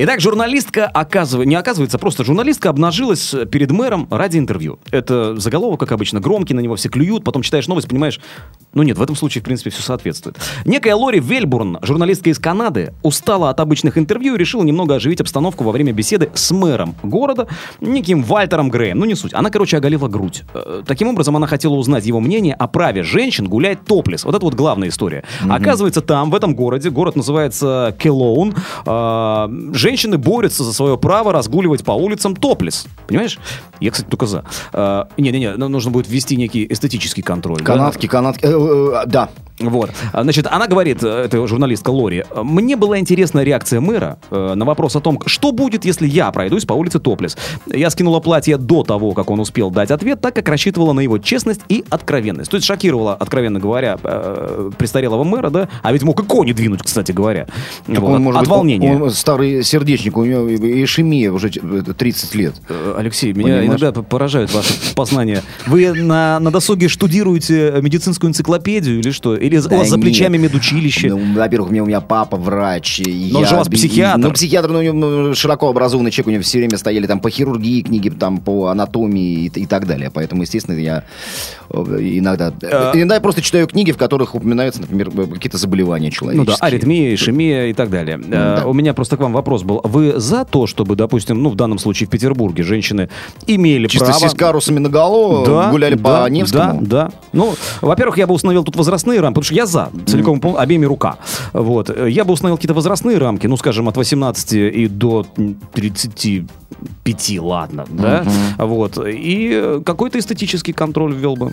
Итак, журналистка оказывается, не оказывается, просто журналистка обнажилась перед мэром ради интервью. Это заголовок, как обычно, громкий, на него все клюют, потом читаешь новость, понимаешь, ну нет, в этом случае, в принципе, все соответствует. Некая Лори Вельбурн, журналистка из Канады, устала от обычных интервью и решила немного оживить обстановку во время беседы с мэром города, неким Вальтером Греем. Ну не суть. Она, короче, оголила грудь. Э, Таким образом, она хотела узнать его мнение о праве женщин гулять топлес. Вот это вот главная история. Оказывается, там, в этом городе, город называется Келоун, э, женщины борются за свое право разгуливать по улицам топлес. Понимаешь? Я, кстати, только за. Э, Не-не-не, нам нужно будет ввести некий эстетический контроль. да? Канадки, канадки. э, э, Да. Вот. А, Значит, она говорит, э, это журналистка Лори, мне была интересна реакция мэра э, на вопрос о том, что будет, если я пройдусь по улице Топлес. Я скинула платье до того, как он успел дать ответ, так как рассчитывала на его честность и откровенность. То есть шокировала, откровенно говоря, э, престарелого мэра, да, а ведь мог и кони двинуть, кстати говоря. Так Вот, он, может от быть, волнения. он старый сердечник, у него ишемия уже э, 30 лет. Э, Алексей, меня Понимаешь? иногда поражают ваши познания. Вы на, на досуге штудируете медицинскую энциклопедию или что? Или у вас за нет. плечами медучилище? Ну, во-первых, у меня, у меня папа врач. Но он я же у вас психиатр. Ну, психиатр, ну, ну, широко образованный человек, у него все время стояли там по хирургии книги, там по анатомии и, и так далее. Поэтому, естественно, я э, иногда... Э, Иногда я просто читаю книги, в которых упоминаются, например, какие-то заболевания Ну человеческие. да, аритмия, ишемия и так далее. Да. У меня просто к вам вопрос был. Вы за то, чтобы, допустим, ну, в данном случае в Петербурге женщины имели Чисто право... с карусами наголо Да, гуляли да, по Невскому. Да, да. Ну, во-первых, я бы установил тут возрастные рамки, потому что я за, целиком пол- обеими рука. Вот. Э, Я бы установил какие-то возрастные рамки, ну, скажем, от 18 и до м, 35, ладно, да? Вот. И э, какой-то эстетический контроль ввел бы.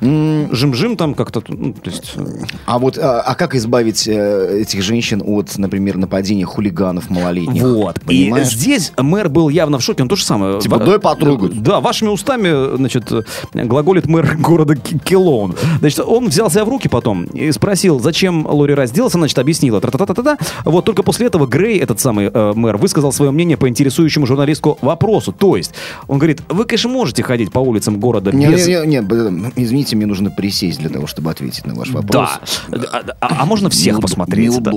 Жим-жим там как-то, ну, то есть... э, А вот, а, а как избавить э, этих женщин от, например, нападения хулиганов малолетних? Вот. Понимаешь? И здесь мэр был явно в шоке, он то же самое. Типа, дай потрогать. Да, вашими устами, значит, глаголит мэр города Ки- Килоун. Значит, он взял себя в руки потом и спросил, зачем Лори разделся, значит, объяснила. Тра-та-та-та-та. Вот только после этого Грей, этот самый э, мэр, высказал свое мнение по интересующему журналистку вопросу. То есть, он говорит, вы, конечно, можете ходить по улицам города Не, без... не, не, не, извините, мне нужно присесть для того, чтобы ответить на ваш вопрос. Да. А, а- а можно всех посмотреть? да?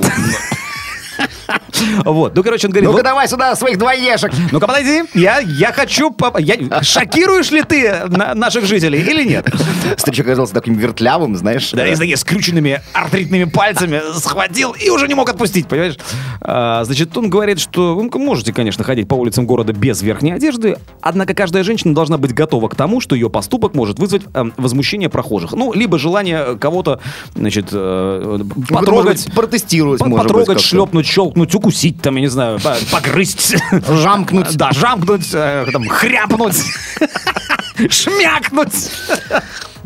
Вот. Ну, короче, он говорит... Ну-ка давай сюда своих двоешек. Ну-ка, подойди. Я, я хочу... Я... Шокируешь ли ты на- наших жителей или нет? Старичок оказался таким вертлявым, знаешь. Да, и с такими скрюченными артритными пальцами схватил и уже не мог отпустить, понимаешь? А, значит, он говорит, что вы можете, конечно, ходить по улицам города без верхней одежды, однако каждая женщина должна быть готова к тому, что ее поступок может вызвать эм, возмущение прохожих. Ну, либо желание кого-то, значит, э, потрогать... может быть, протестировать, по- может потрогать, шлепнуть, щелкнуть, укусить, там, я не знаю, по- погрызть. Жамкнуть. Да, жамкнуть, э, там, хряпнуть, шмякнуть.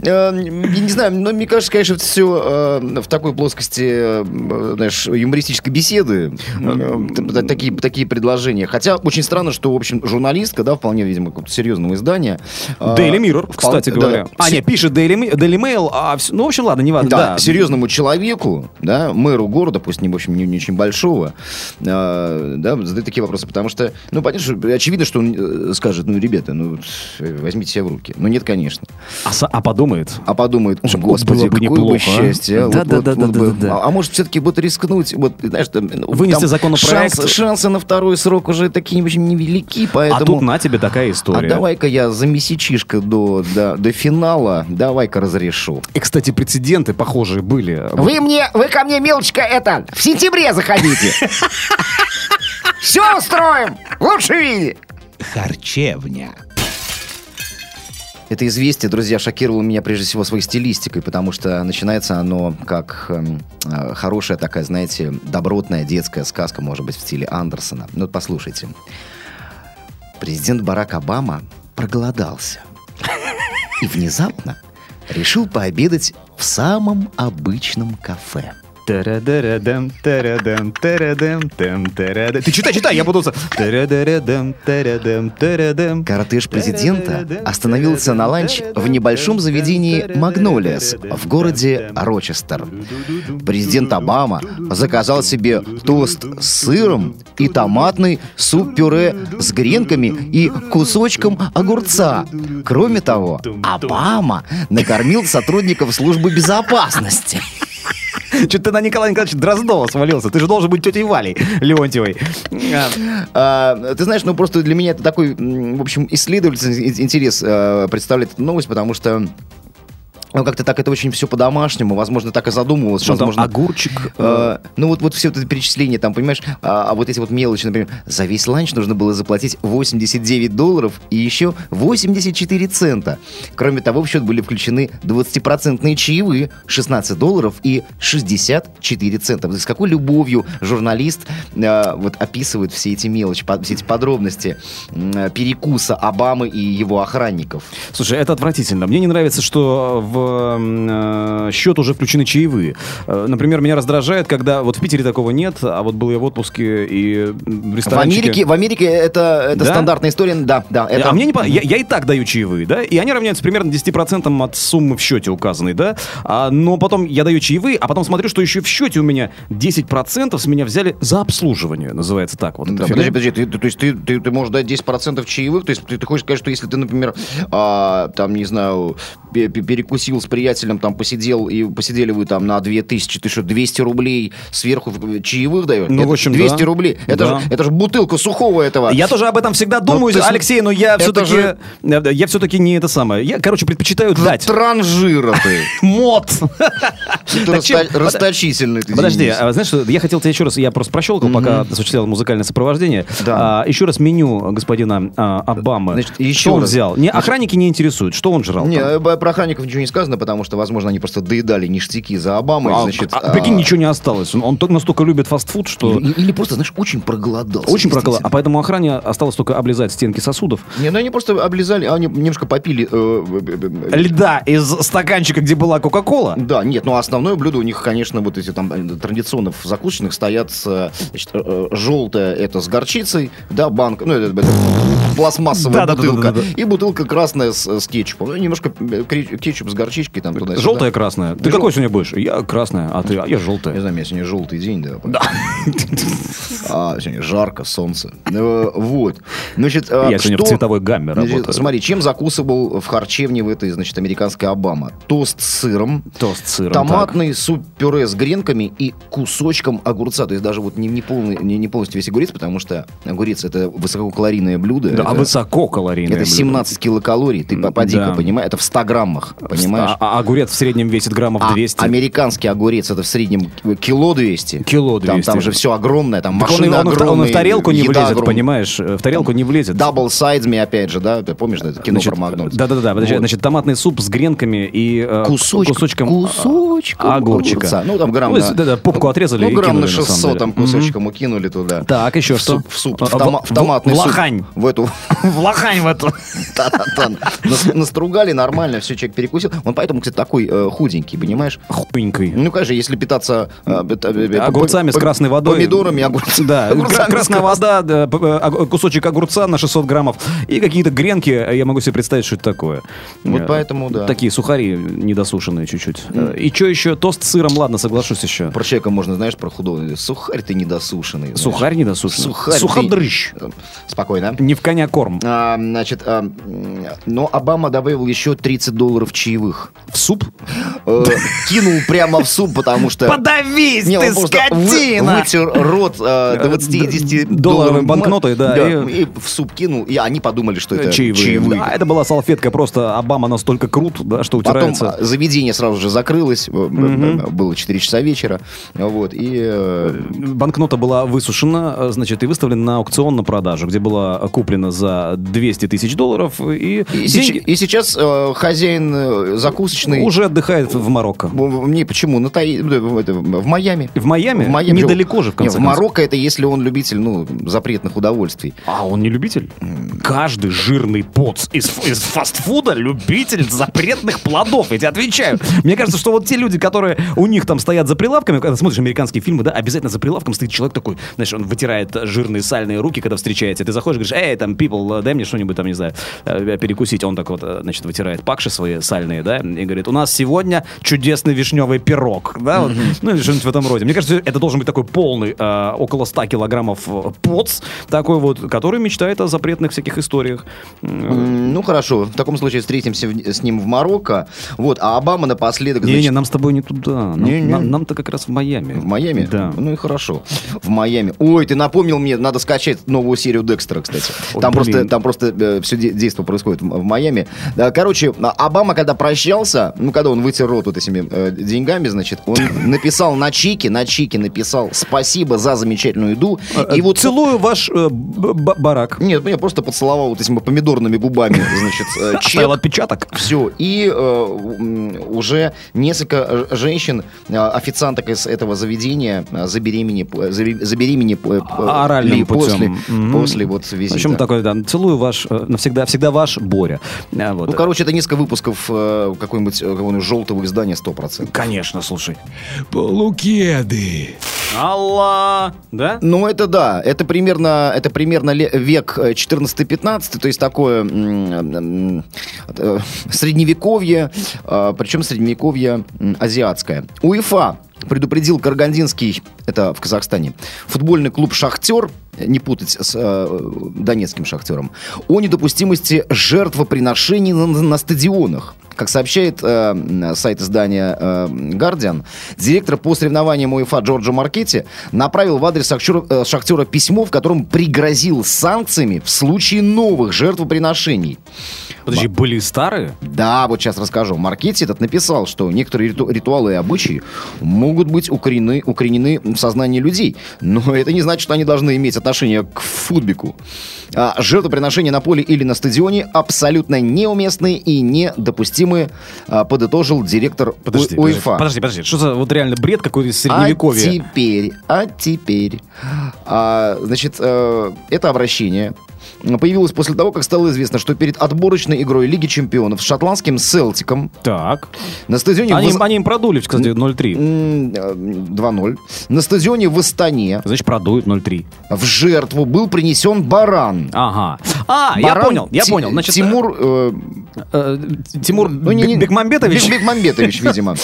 Э, Я не знаю, но мне кажется, конечно, все в такой плоскости, э, знаешь, юмористической беседы. э, т- Такие, такие предложения. Хотя очень странно, что, в общем, журналистка, да, вполне, видимо, какого-то серьезного издания. э, Daily Mirror, кстати говоря. А, нет, пишет Daily, Daily Mail, а ну, в общем, ладно, не важно. Да, серьезному человеку, да, мэру города, пусть не, в общем, не, не очень большого, э, да, задать такие вопросы, потому что, ну, понятно, что очевидно, что он э, скажет, ну, ребята, ну, э, возьмите себя в руки. Ну, нет, конечно. А, а подумает. А подумает, «О, Что господи, было бы какое неплохо, бы а?» счастье. а, вот- Да-да-да-да-да-да-да. вот- вот бы- А а может, все-таки вот рискнуть, вот, знаешь, там, ну, Вынести там законопроект. шанс- шансы на второй срок уже такие очень невелики, поэтому... А тут на тебе такая А история. давай-ка я за месячишко до, до, до финала, давай-ка разрешу. И, кстати, прецеденты похожие были. Вы мне, вы ко мне, мелочка, это, в сентябре заходите. Все устроим в лучшем виде. Харчевня. Это известие, друзья, шокировало меня прежде всего своей стилистикой, потому что начинается оно как эм, э, хорошая такая, знаете, добротная детская сказка, может быть, в стиле Андерсона. Ну, вот послушайте. Президент Барак Обама проголодался. И внезапно решил пообедать в самом обычном кафе. Тарадарадам, тарадам, тарадам, там, тарадам. Ты читай, читай, я буду... Тарадам, тарадам. Кортеж президента остановился на ланч в небольшом заведении «Магнолиас» в городе Рочестер. Президент Обама заказал себе тост с сыром и томатный суп-пюре с гренками и кусочком огурца. Кроме того, Обама накормил сотрудников службы безопасности. Что ты на Николая Николаевича Дроздова свалился? Ты же должен быть тетей Валей Леонтьевой. А, А, ты знаешь, ну просто для меня это такой, в общем, исследовательский ин- интерес э, представляет эту новость, потому что ну, как-то так это очень все по-домашнему, возможно, так и задумывалось. Что там, возможно, огурчик? э, ну, вот, вот все это перечисление, там, понимаешь, а, а вот эти вот мелочи, например, за весь ланч нужно было заплатить 89 долларов и еще 84 цента. Кроме того, в счет были включены 20-процентные чаевые, 16 долларов и 64 цента. Вот С какой любовью журналист э, вот описывает все эти мелочи, по- все эти подробности э, перекуса Обамы и его охранников. Слушай, это отвратительно. Мне не нравится, что в э, счет уже включены чаевые. Э, Например, меня раздражает, когда вот в Питере такого нет, а вот был я в отпуске и в В ресторанчике... Америке, в Америке это, это Да? стандартная история, да, да. Это... А мне не по- я, я и так даю чаевые, да, и они равняются примерно 10% от суммы в счете указанной, да, а, но потом я даю чаевые, а потом смотрю, что еще в счете у меня 10% с меня взяли за обслуживание, называется так вот. Да, подожди, подожди, ты, то есть ты, ты, ты можешь дать 10% чаевых, то есть ты, ты хочешь сказать, что если ты, например, а, там, не знаю, пе- пе- перекусил с приятелем, там, посидел, и посидели вы там на 2000, ты что, 200 рублей сверху в- чаевых даешь? Ну, Это в общем, 200 да. рублей. Это, Да. же, это же бутылка сухого этого. Я тоже об этом всегда думаю, ты с- Алексей, но я все-таки, же- я все-таки не это самое. Я, короче, предпочитаю дать. Транжира ты. Мод. Расточительный ты, Подожди, а, знаешь, что, я хотел тебе еще раз, я просто прощелкал, пока осуществлял музыкальное сопровождение. А, еще раз меню господина а, Обамы. Что он взял? Не, охранники не интересуют. Что он жрал? Не, э, про охранников ничего не сказано, потому что, возможно, они просто доедали ништяки за Обамой, А, значит... а, прикинь, ничего не осталось. Он, он настолько любит фастфуд, что... Или, или просто, знаешь, очень проголодался. Очень действительно. А поэтому охране осталось только облизать стенки сосудов. Не, ну они просто облизали, а они немножко попили. э, Льда из стаканчика, где была Кока-Кола. Да, нет, ну основное блюдо у них, конечно, вот эти там э, традиционно в закусочных стоят э, значит, желтое это с горчицей, да, банка, ну это, это пластмассовая бутылка, и бутылка красная с, с кетчупом. Ну, немножко кетчуп с горчичкой там туда Желтая, красная. Ты Жел- какой сегодня будешь? Я красная, а ты? А я Не желтая. знаю, у меня сегодня желтый день, да. Да. А, сегодня жарко, солнце. Э, Вот. Значит, э, Я сегодня в цветовой гамме работаю. Смотри, чем закусывал в харчевне в этой, значит, американской Обама? Тост с сыром, Тост с сыром. томатный суп-пюре с гренками и кусочком огурца. То есть даже вот не, не, полный, не, не полностью весь огурец, потому что огурец это высококалорийное блюдо. Да, а это, высококалорийное это блюдо. 17 килокалорий. Ты Да. поди-ка, понимаешь? Это в 100 граммах, понимаешь? А, а огурец в среднем весит граммов А 200. американский огурец это в среднем кило 200. Кило Там, 200. там же все огромное, там Так он, он, в- он в огромные, тарелку не влезет, огромная. понимаешь? В тарелку не влезет. Double sides me, опять же, да? Ты помнишь, да, это кино Значит, про Макдональдс? Да-да-да, подожди, Вот. значит, томатный суп с гренками и э, Кусочком, кусочком, кусочком а, огурчика. огурца. Ну, там грамм Ну, на- да-да, попку отрезали Ну, и грамм кинули, на на самом 600 деле. там кусочком укинули туда. Так, еще в что? Суп, в суп, А, в, тома- в- томатный в суп. лохань. В эту... В лохань в эту. Настругали нормально, все, человек перекусил. Он поэтому, кстати, такой э, худенький, понимаешь? Худенький. Ну, конечно, если питаться... э, э, Огурцами с красной водой. Помидорами, огурцами. Да, огурцами красная вода, да, э, кусочек огурца на 600 граммов и какие-то гренки. Я могу себе представить, что это такое. Вот Э, поэтому, да. Такие сухари недосушенные чуть-чуть. Э, И что еще? Тост с сыром, ладно, соглашусь еще. Про человека можно, знаешь, про худого. Сухарь ты недосушенный. знаешь. Сухарь недосушенный? Сухарь. ты- Суходрыщ. Спокойно. Не в коня корм. А, значит, а, но Обама добавил еще 30 долларов чаевых. В суп? Э, кинул прямо в суп, потому что... Подавись, Не, ты вы- скотина! вытер рот э, 20 и 10 долларовой банкнотой, да, и... в суп кинул, и они подумали, что это Чаевые. чаевые. Да, это была салфетка, просто Обама настолько крут, да, что Потом утирается. а, заведение сразу же закрылось, э, э, было 4 часа вечера, вот, и... э, Банкнота была высушена, э, значит, и выставлена на аукцион на продажу, где была куплена за 200 тысяч долларов. И, И, деньги- и сейчас э, хозяин э, закусочный. Уже отдыхает в Марокко. Не, почему? На Таи- в, Майами. В Майами? В Майами. Недалеко же, в конце Не, В. Марокко это если он любитель, ну, запретных удовольствий. А он не любитель? Каждый жирный поц из, из фастфуда любитель запретных плодов, я тебе отвечаю. Мне кажется, что вот те люди, которые у них там стоят за прилавками, когда смотришь американские фильмы, да, обязательно за прилавком стоит человек такой, знаешь, он вытирает жирные сальные руки, когда встречается. Ты заходишь, говоришь, эй, там, people, дай мне что-нибудь там, не знаю, э, перекусить. Он так вот, э, значит, вытирает пакши свои сальные, да, и говорит, у нас сегодня чудесный вишневый пирог, да, вот, ну или что-нибудь в этом роде. Мне кажется, это должен быть такой полный, э, около 100 килограммов э, поц, такой вот, который мечтает о запретных всяких историях. Ну, хорошо. В таком случае встретимся в- с ним в Марокко. Вот, а Обама напоследок... Не-не, значит, нам с тобой не туда. Нам, Не-не. нам- нам-то как раз в Майами. В Майами? Да. Ну и хорошо. В Майами. Ой, ты напомнил мне, надо скачать новую серию Декстера, кстати. Ой, Там блин. просто, там просто все действие происходит в, в Майами. Да, короче, а- Обама, когда прощался, ну, когда он вытер рот вот этими э, деньгами, значит, он написал на чеке, на чеке написал «Спасибо за замечательную еду». И вот Целую ваш э, барак. Нет, я просто поцеловал вот этими помидорными губами, значит, э, чек. Оставил отпечаток. Все, и э, уже несколько женщин, э, официанток из этого заведения забеременели, э, забе- забеременели э, Оральным путем. после, после вот визита. В общем, такой, да, целую ваш, э, навсегда, всегда ваш Боря. А, вот. Ну, короче, это несколько выпусков э, какой-нибудь, э, какого-нибудь желтого издания 100%. Конечно, слушай. Полукеды. Алла! Да? Ну, это да, это примерно, это примерно век э, 14-15, то есть такое э, средневековье, э, причем средневековье азиатское. УЕФА предупредил Каргандинский, это в Казахстане, футбольный клуб «Шахтер», не путать с э, донецким «Шахтером», о недопустимости жертвоприношений на, на стадионах. Как сообщает э, сайт издания э, «Гардиан», директор по соревнованиям УЕФА Джорджо Маркетти направил в адрес «Шахтера», э, «Шахтера» письмо, в котором пригрозил санкциями в случае новых жертвоприношений. Подожди, были старые? Да, вот сейчас расскажу. Маркетти этот написал, что некоторые риту- ритуалы и обычаи могут быть укорены, укоренены в сознании людей, но это не значит, что они должны иметь отношение к футбику. А, жертвоприношения на поле или на стадионе абсолютно неуместные и недопустимые, а, подытожил директор Подожди, У- УЕФА. подожди, подожди. Что за вот реально бред какой-то из А средневековья? теперь, а теперь, а, значит, э, это обращение появилось после того, как стало известно, что перед отборочной игрой Лиги Чемпионов с шотландским Селтиком Так. на стадионе Они, в они им продули, кстати, 0,3. М, э, 2-0. На стадионе в Астане Значит, продуют 0,3. в жертву был принесен баран. Ага. А, я Баран понял, я понял. Значит, Тимур... э, э, Тимур ну, не- не- Бек- Бекмамбетович. Бек- Бекмамбетович, видимо.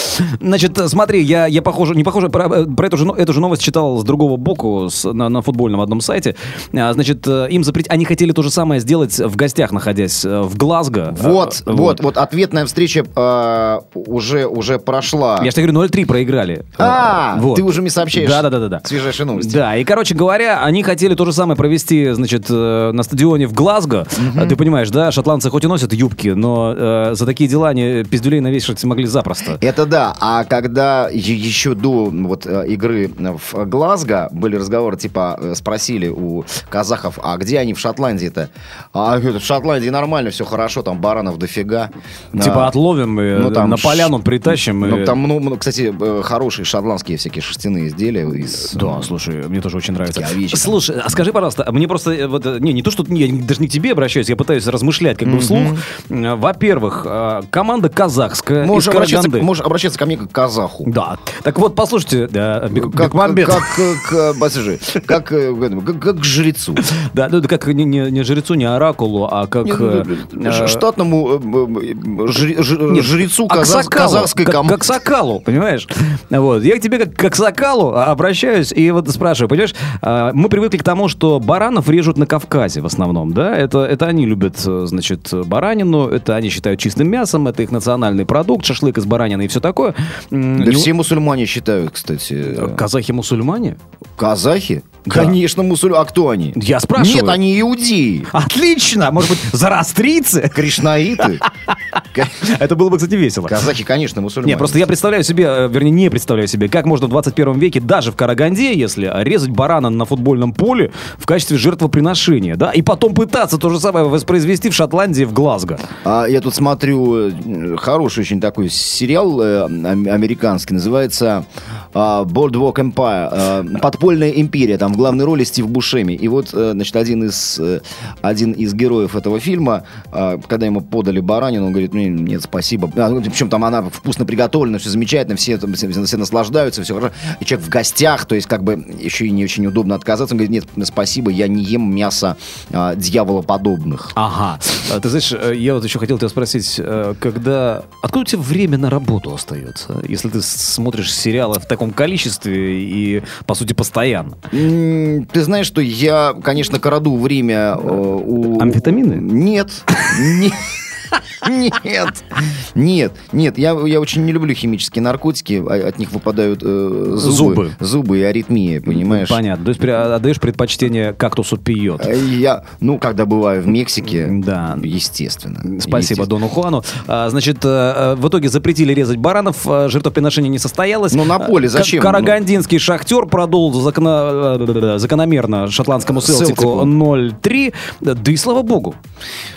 Значит, э, смотри, я, я похоже, не похоже, про, э, про эту, же, эту же новость читал с другого боку, с- на, на футбольном одном сайте. А, Значит, э, им запретить, они хотели то же самое сделать в гостях, находясь э, в Глазго. Вот, Э, вот, вот, ответная встреча э, уже, уже прошла. Я же тебе говорю, 0-3 проиграли. А, Э, вот. ты уже мне сообщаешь Да, да, да, да, да. свежайшие новости. Да, и, короче говоря, они хотели то же самое провести, значит, на стадионе в Глазго. А Ты понимаешь, да, шотландцы хоть и носят юбки, но э, за такие дела они пиздюлей навешивать могли запросто. Это да, а когда еще до вот игры в Глазго были разговоры, типа спросили у казахов, а где они в Шотландии-то? А в Шотландии нормально, все хорошо, там баранов дофига. Типа А, отловим, и ну, там на поляну притащим. Ну, и- там, ну, ну, кстати, э, хорошие шотландские всякие шерстяные изделия из... Да, слушай, мне тоже очень нравится. Овечки. Слушай, а скажи, пожалуйста, мне просто, э, вот, э, не, не то, что, я даже не к тебе обращаюсь, я пытаюсь размышлять как бы вслух. Э, Во-первых, э, команда казахская Можешь обращаться, можешь обращаться ко мне как к казаху. Да. Так вот, послушайте, да, Бек- Как, Бекмамбет. как, как, э, как, э, как, как к жрецу. Да, ну, как не, не, жрецу, не оракулу, а как... Э, ну, э, ш- штатному э, э, жре- ж- нет, жрецу казах- казахской как, как Сокалу, понимаешь? Вот. Я к тебе как, как Сокалу а, обращаюсь и вот спрашиваю, понимаешь, а, мы привыкли к тому, что баранов режут на Кавказе в основном, да? Это, это они любят, э, значит, баранину, это они считают чистым мясом, это их национальный продукт, шашлык из баранины и все такое. Да не- все мусульмане считают, кстати. Казахи-мусульмане? Казахи? Да. Конечно, мусульмане. А кто они? Я спрашиваю. Нет, они иудеи. Отлично! Может быть, зарастрийцы? Кришнаиты. Это было бы, кстати, весело. Казахи, конечно, мусульмане. Не, просто я представляю себе, э, вернее, не представляю себе, как можно в 21 веке, даже в Караганде, если резать барана на футбольном поле в качестве жертвоприношения, да, и потом пытаться то же самое воспроизвести в Шотландии, в Глазго. А я тут смотрю э, хороший очень такой сериал э, ам- американский, называется а, Boardwalk Empire, э, подпольная империя, там в главной роли Стив Бушеми. И вот, э, значит, один из, э, один из героев этого фильма, а, когда ему подали баранину, он говорит, ну, нет, спасибо. А, ну, Причем там она вкусно приготовлена, все замечательно, все, там, все, все наслаждаются, все хорошо. И человек в гостях, то есть как бы еще и не очень удобно отказаться. Он говорит, нет, спасибо, я не ем мясо а, дьяволоподобных. Ага. А, Ты знаешь, э, я вот еще хотел тебя спросить, э, когда... Откуда у тебя время на работу остается, если ты смотришь сериалы в таком количестве и, по сути, постоянно? Ты знаешь, что я, конечно, краду время у... Амфетамины? Нет. Не- Нет, нет, нет, я, я очень не люблю химические наркотики, а- от них выпадают э, зубы, Зубы. зубы и аритмия, понимаешь? Понятно. То есть при- отдаешь предпочтение кактусу пьет. Э, Я, ну, когда бываю в Мексике, Да. естественно. Спасибо естественно. Дону Хуану. А, Значит, э, э, в итоге запретили резать баранов, э, жертвоприношение не состоялось. Ну, на поле зачем? Ка- Карагандинский шахтер продолжил закона- закономерно шотландскому Селтику. 0-3. Да и слава богу.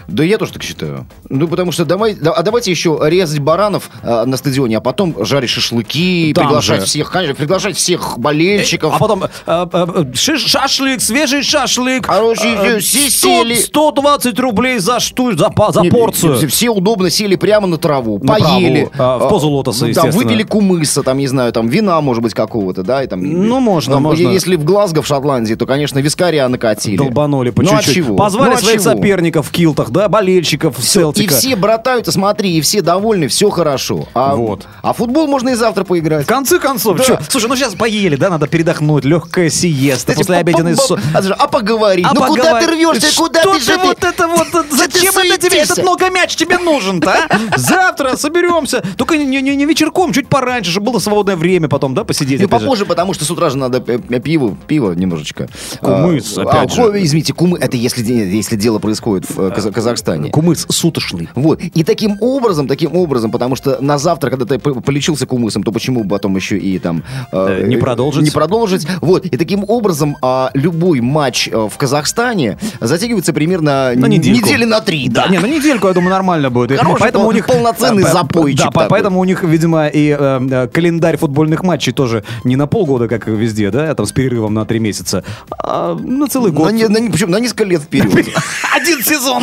Да я тоже так считаю. Ну, потому что давай, да- а давайте еще резать баранов э, на стадионе, а потом жарить шашлыки, Там приглашать же. всех, конечно, приглашать всех болельщиков. А потом э, э, э, шиш- шашлык, свежий шашлык. Хороший, э, все 100 сели. 120 рублей за штук, за, за Не, порцию. Все, все удобно сели прямо на траву, На поели. траву, а, в позу лотоса, ну, Там естественно. выпили кумыса, там, не знаю, там вина, может быть, какого-то, да? И, там, Ну, можно, там, можно. Если в Глазго, в Шотландии, то, конечно, вискаря накатили. Долбанули по Ну, а чуть-чуть. чего? Позвали Ну, а своих чего? соперников в килтах, да, болельщиков И Селтика. все братаются, смотри, и все довольны, все хорошо. А, Вот. а футбол можно и завтра поиграть. В конце концов, Да. чё? слушай, ну сейчас поели, да, надо передохнуть, легкая сиеста после по- обеденной по- сон. А, а поговорить? А ну куда поговор- ты рвешься? Куда Что ты же вот это вот, зачем это тебе, этот много мяч тебе нужен-то, а? Завтра соберемся, только не, не- не вечерком, чуть пораньше, чтобы было свободное время потом, да, посидеть. Ну, попозже, потому что с утра же надо э, э, пиво, пиво немножечко. Кумыс, А, опять а, же. Извините, кумы, это если, если дело происходит в э, Каза- Казахстане. Кумыс суточный. Вот. И таким образом, таким образом, потому что на завтра, когда ты полечился кумысом, то почему бы потом еще и там... Э, не продолжить? Не продолжить. Вот. И таким образом а, любой матч э, в Казахстане затягивается примерно На недельку. недели на три. Да, не, на недельку, я думаю, нормально будет. Хороший поэтому у них полноценный Да, запойчик Да, такой. поэтому у них, видимо, и э, э, календарь футбольных матчей тоже не на полгода, как везде, да, там с перерывом на три месяца, а на целый год. На, на причем на несколько лет вперед. Один сезон.